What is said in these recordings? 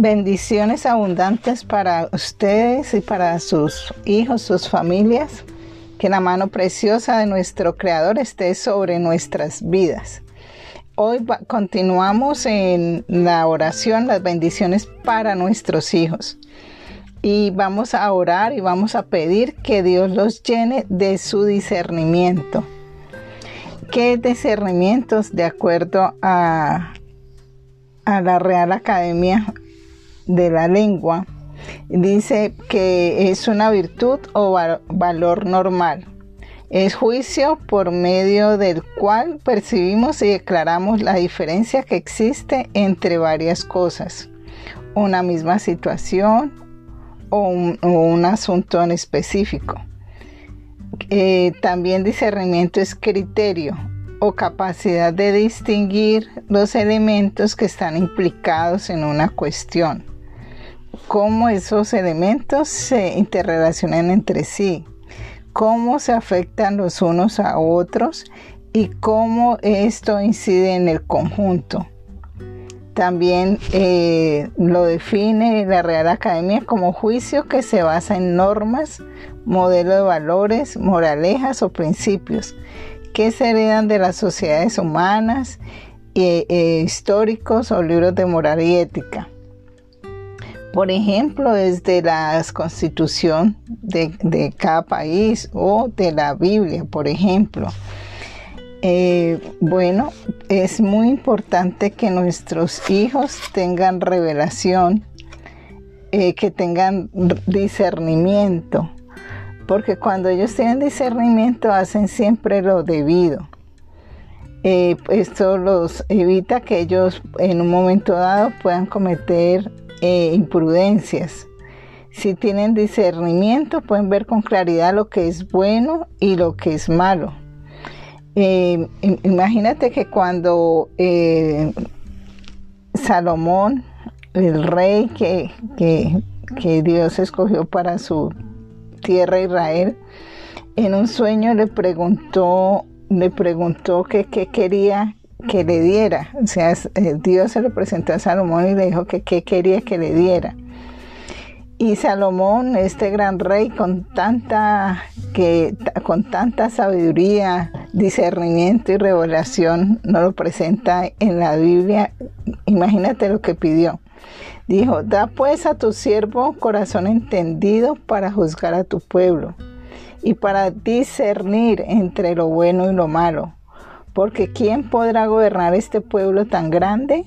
Bendiciones abundantes para ustedes y para sus hijos, sus familias. Que la mano preciosa de nuestro Creador esté sobre nuestras vidas. Hoy continuamos en la oración, las bendiciones para nuestros hijos. Y vamos a orar y vamos a pedir que Dios los llene de su discernimiento. ¿Qué discernimientos de acuerdo a, la Real Academia de la lengua, dice que es una virtud o valor normal. Es juicio por medio del cual percibimos y declaramos la diferencia que existe entre varias cosas, una misma situación o un, asunto en específico. Eh, también discernimiento es criterio o capacidad de distinguir los elementos que están implicados en una cuestión cómo esos elementos se interrelacionan entre sí, cómo se afectan los unos a otros y cómo esto incide en el conjunto. También eh, lo define la Real Academia como juicio que se basa en normas, modelo de valores, moralejas o principios que se heredan de las sociedades humanas, eh, eh, históricos o libros de moral y ética por ejemplo, desde la constitución de, cada país o de la Biblia, por ejemplo. Eh, bueno, es muy importante que nuestros hijos tengan revelación, eh, que tengan discernimiento, porque cuando ellos tienen discernimiento hacen siempre lo debido. Eh, esto los evita que ellos en un momento dado puedan cometer eh, imprudencias. Si tienen discernimiento, pueden ver con claridad lo que es bueno y lo que es malo. Eh, imagínate que cuando eh, Salomón, el rey que, que, Dios escogió para su tierra Israel, en un sueño le preguntó, le preguntó qué quería que le diera. O sea, eh, Dios se lo presentó a Salomón y le dijo que qué quería que le diera. Y Salomón, este gran rey con tanta, que, con tanta sabiduría, discernimiento y revelación, no lo presenta en la Biblia. Imagínate lo que pidió. Dijo, da pues a tu siervo corazón entendido para juzgar a tu pueblo y para discernir entre lo bueno y lo malo porque ¿quién podrá gobernar este pueblo tan grande?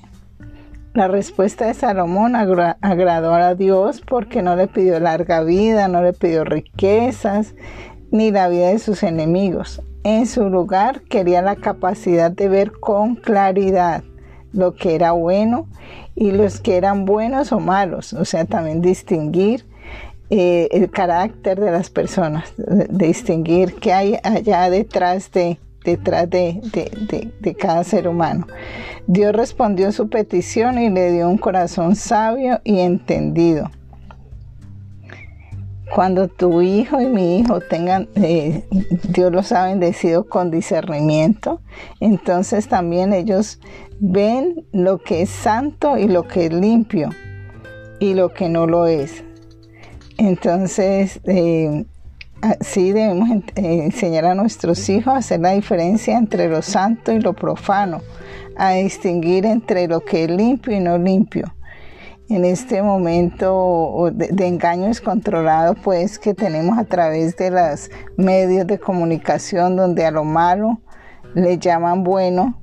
La respuesta de Salomón agradó a Dios porque no le pidió larga vida, no le pidió riquezas, ni la vida de sus enemigos. En su lugar quería la capacidad de ver con claridad lo que era bueno y los que eran buenos o malos, o sea, también distinguir eh, el carácter de las personas, distinguir qué hay allá detrás de detrás de, de, cada ser humano. Dios respondió su petición y le dio un corazón sabio y entendido. Cuando tu hijo y mi hijo tengan, eh, Dios los ha bendecido con discernimiento, entonces también ellos ven lo que es santo y lo que es limpio y lo que no lo es. Entonces, eh, Así debemos eh, enseñar a nuestros hijos a hacer la diferencia entre lo santo y lo profano, a distinguir entre lo que es limpio y no limpio. En este momento de, engaño descontrolado, pues que tenemos a través de los medios de comunicación, donde a lo malo le llaman bueno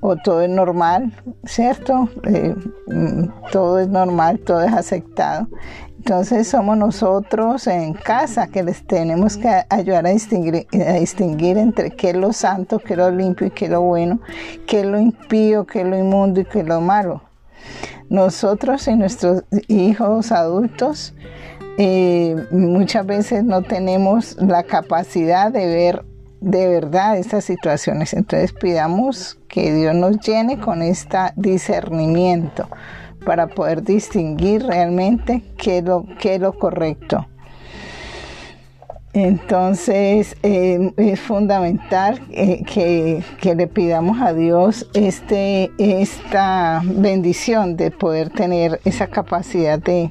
o todo es normal, ¿cierto? Eh, mm, todo es normal, todo es aceptado. Entonces somos nosotros en casa que les tenemos que ayudar a distinguir, a distinguir entre qué es lo santo, qué es lo limpio y qué es lo bueno, qué es lo impío, qué es lo inmundo y qué es lo malo. Nosotros y nuestros hijos adultos eh, muchas veces no tenemos la capacidad de ver de verdad estas situaciones. Entonces pidamos que Dios nos llene con este discernimiento para poder distinguir realmente qué es lo, qué lo correcto. Entonces eh, es fundamental eh, que, le pidamos a Dios este, esta bendición de poder tener esa capacidad de,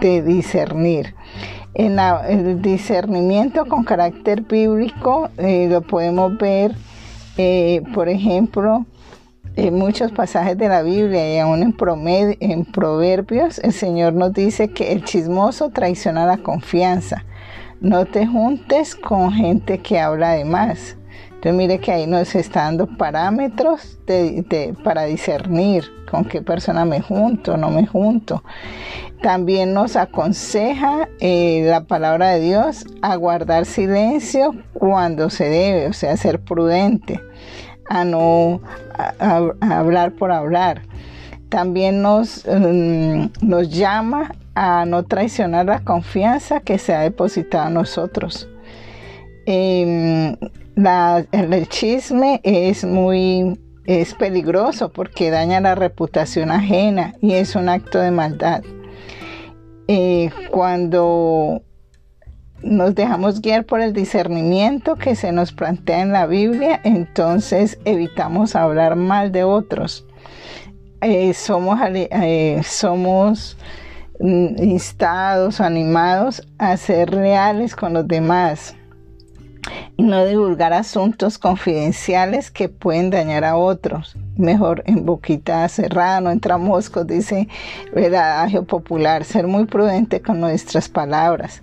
discernir. En el discernimiento con carácter bíblico eh, lo podemos ver, por ejemplo, en muchos pasajes de la Biblia y aún en, en Proverbios, el Señor nos dice que el chismoso traiciona la confianza no te juntes con gente que habla de más. Entonces mire que ahí nos está dando parámetros para discernir con qué persona me junto, no me junto. También nos aconseja eh, la palabra de Dios a guardar silencio cuando se debe, o sea, ser prudente, a no hablar por hablar. También nos, mm, nos llama a no traicionar la confianza que se ha depositado en nosotros. Em, el chisme es muy es peligroso porque daña la reputación ajena y es un acto de maldad. Eh, cuando nos dejamos guiar por el discernimiento que se nos plantea en la Biblia, entonces evitamos hablar mal de otros. Eh, somos, eh, somos Mm, instados animados a ser reales con los demás y no divulgar asuntos confidenciales que pueden dañar a otros. Mejor en boquita cerrada, no entra moscos, dice el adagio popular, ser muy prudente con nuestras palabras.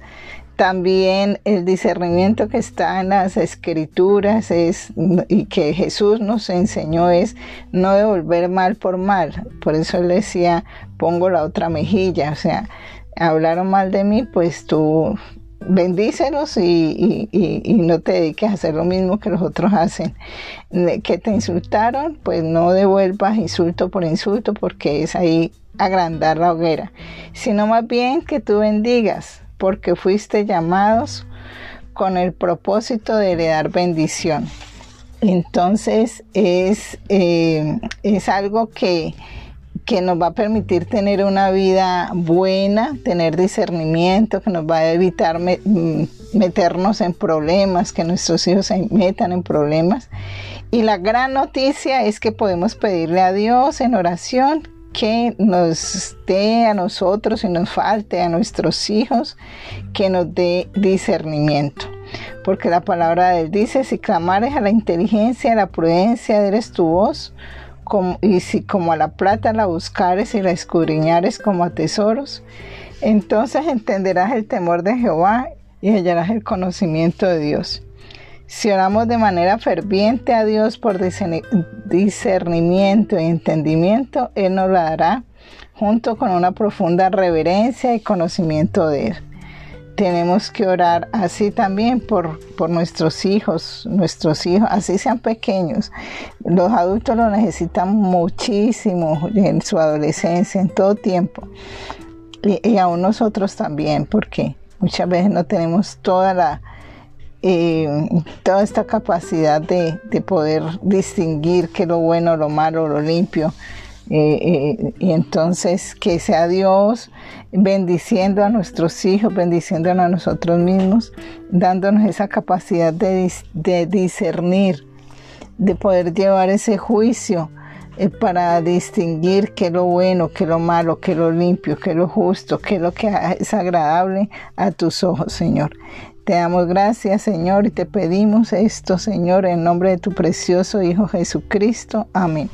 También el discernimiento que está en las escrituras es, y que Jesús nos enseñó es no devolver mal por mal. Por eso él decía, pongo la otra mejilla. O sea, hablaron mal de mí, pues tú bendícelos y, y, no te dediques a hacer lo mismo que los otros hacen. Que te insultaron, pues no devuelvas insulto por insulto porque es ahí agrandar la hoguera, sino más bien que tú bendigas porque fuiste llamados con el propósito de heredar bendición. Entonces es, eh, es algo que, que nos va a permitir tener una vida buena, tener discernimiento, que nos va a evitar mm, meternos en problemas, que nuestros hijos se metan en problemas. Y la gran noticia es que podemos pedirle a Dios en oración que nos dé a nosotros y nos falte a nuestros hijos, que nos dé discernimiento. Porque la palabra de Él dice, si clamares a la inteligencia, a la prudencia, eres tu voz, y si como a la plata la buscares y la escudriñares como a tesoros, entonces entenderás el temor de Jehová y hallarás el conocimiento de Dios. Si oramos de manera ferviente a Dios por discernimiento y entendimiento, Él nos lo dará junto con una profunda reverencia y conocimiento de Él. Tenemos que orar así también por, por nuestros hijos, nuestros hijos, así sean pequeños. Los adultos lo necesitan muchísimo en su adolescencia, en todo tiempo. Y, y aún nosotros también, porque muchas veces no tenemos toda la eh, toda esta capacidad de, poder distinguir qué lo bueno, lo malo, lo limpio. Eh, eh, y entonces que sea Dios bendiciendo a nuestros hijos, bendiciéndonos a nosotros mismos, dándonos esa capacidad de, de discernir, de poder llevar ese juicio para distinguir qué es lo bueno, qué es lo malo, qué es lo limpio, qué es lo justo, qué es lo que es agradable a tus ojos, Señor. Te damos gracias, Señor, y te pedimos esto, Señor, en nombre de tu precioso Hijo Jesucristo. Amén.